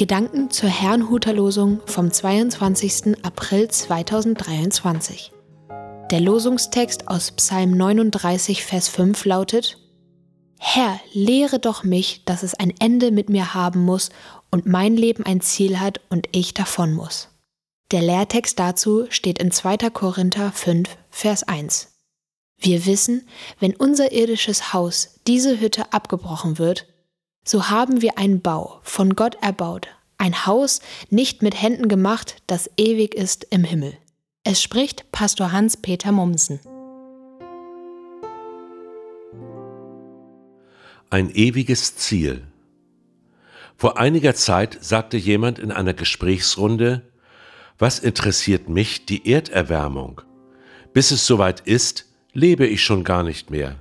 Gedanken zur Herrnhuter Losung vom 22. April 2023. Der Losungstext aus Psalm 39, Vers 5 lautet: Herr, lehre doch mich, dass es ein Ende mit mir haben muss und mein Leben ein Ziel hat und ich davon muss. Der Lehrtext dazu steht in 2. Korinther 5, Vers 1. Wir wissen, wenn unser irdisches Haus, diese Hütte, abgebrochen wird, so haben wir einen Bau, von Gott erbaut, ein Haus nicht mit Händen gemacht, das ewig ist im Himmel. Es spricht Pastor Hans-Peter Mumsen. Ein ewiges Ziel. Vor einiger Zeit sagte jemand in einer Gesprächsrunde, was interessiert mich die Erderwärmung? Bis es soweit ist, lebe ich schon gar nicht mehr.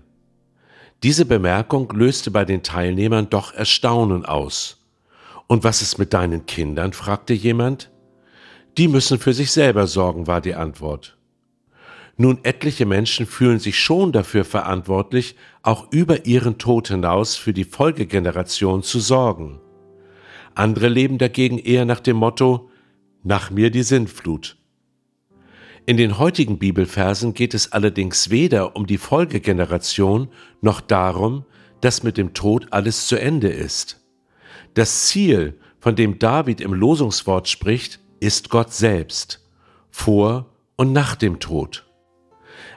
Diese Bemerkung löste bei den Teilnehmern doch Erstaunen aus. Und was ist mit deinen Kindern? fragte jemand. Die müssen für sich selber sorgen, war die Antwort. Nun, etliche Menschen fühlen sich schon dafür verantwortlich, auch über ihren Tod hinaus für die Folgegeneration zu sorgen. Andere leben dagegen eher nach dem Motto, nach mir die Sintflut. In den heutigen Bibelversen geht es allerdings weder um die Folgegeneration noch darum, dass mit dem Tod alles zu Ende ist. Das Ziel, von dem David im Losungswort spricht, ist Gott selbst, vor und nach dem Tod.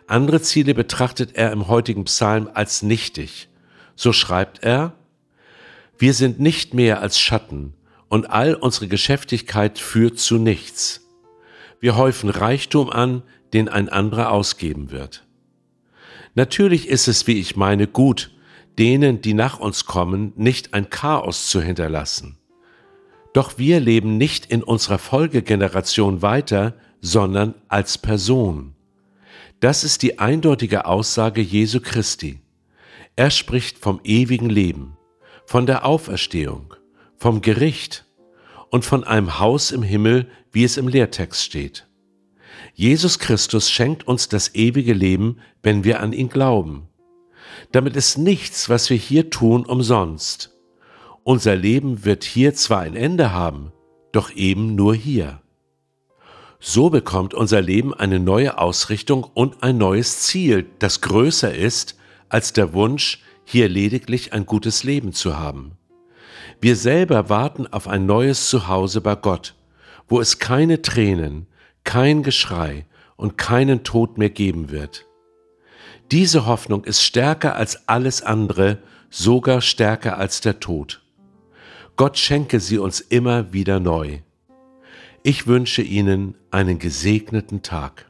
Andere Ziele betrachtet er im heutigen Psalm als nichtig. So schreibt er, wir sind nicht mehr als Schatten, und all unsere Geschäftigkeit führt zu nichts. Wir häufen Reichtum an, den ein anderer ausgeben wird. Natürlich ist es, wie ich meine, gut, denen, die nach uns kommen, nicht ein Chaos zu hinterlassen. Doch wir leben nicht in unserer Folgegeneration weiter, sondern als Person. Das ist die eindeutige Aussage Jesu Christi. Er spricht vom ewigen Leben, von der Auferstehung, vom Gericht und von einem Haus im Himmel, wie es im Lehrtext steht. Jesus Christus schenkt uns das ewige Leben, wenn wir an ihn glauben. Damit ist nichts, was wir hier tun, umsonst. Unser Leben wird hier zwar ein Ende haben, doch eben nur hier. So bekommt unser Leben eine neue Ausrichtung und ein neues Ziel, das größer ist als der Wunsch, hier lediglich ein gutes Leben zu haben. Wir selber warten auf ein neues Zuhause bei Gott, wo es keine Tränen, kein Geschrei und keinen Tod mehr geben wird. Diese Hoffnung ist stärker als alles andere, sogar stärker als der Tod. Gott schenke sie uns immer wieder neu. Ich wünsche Ihnen einen gesegneten Tag.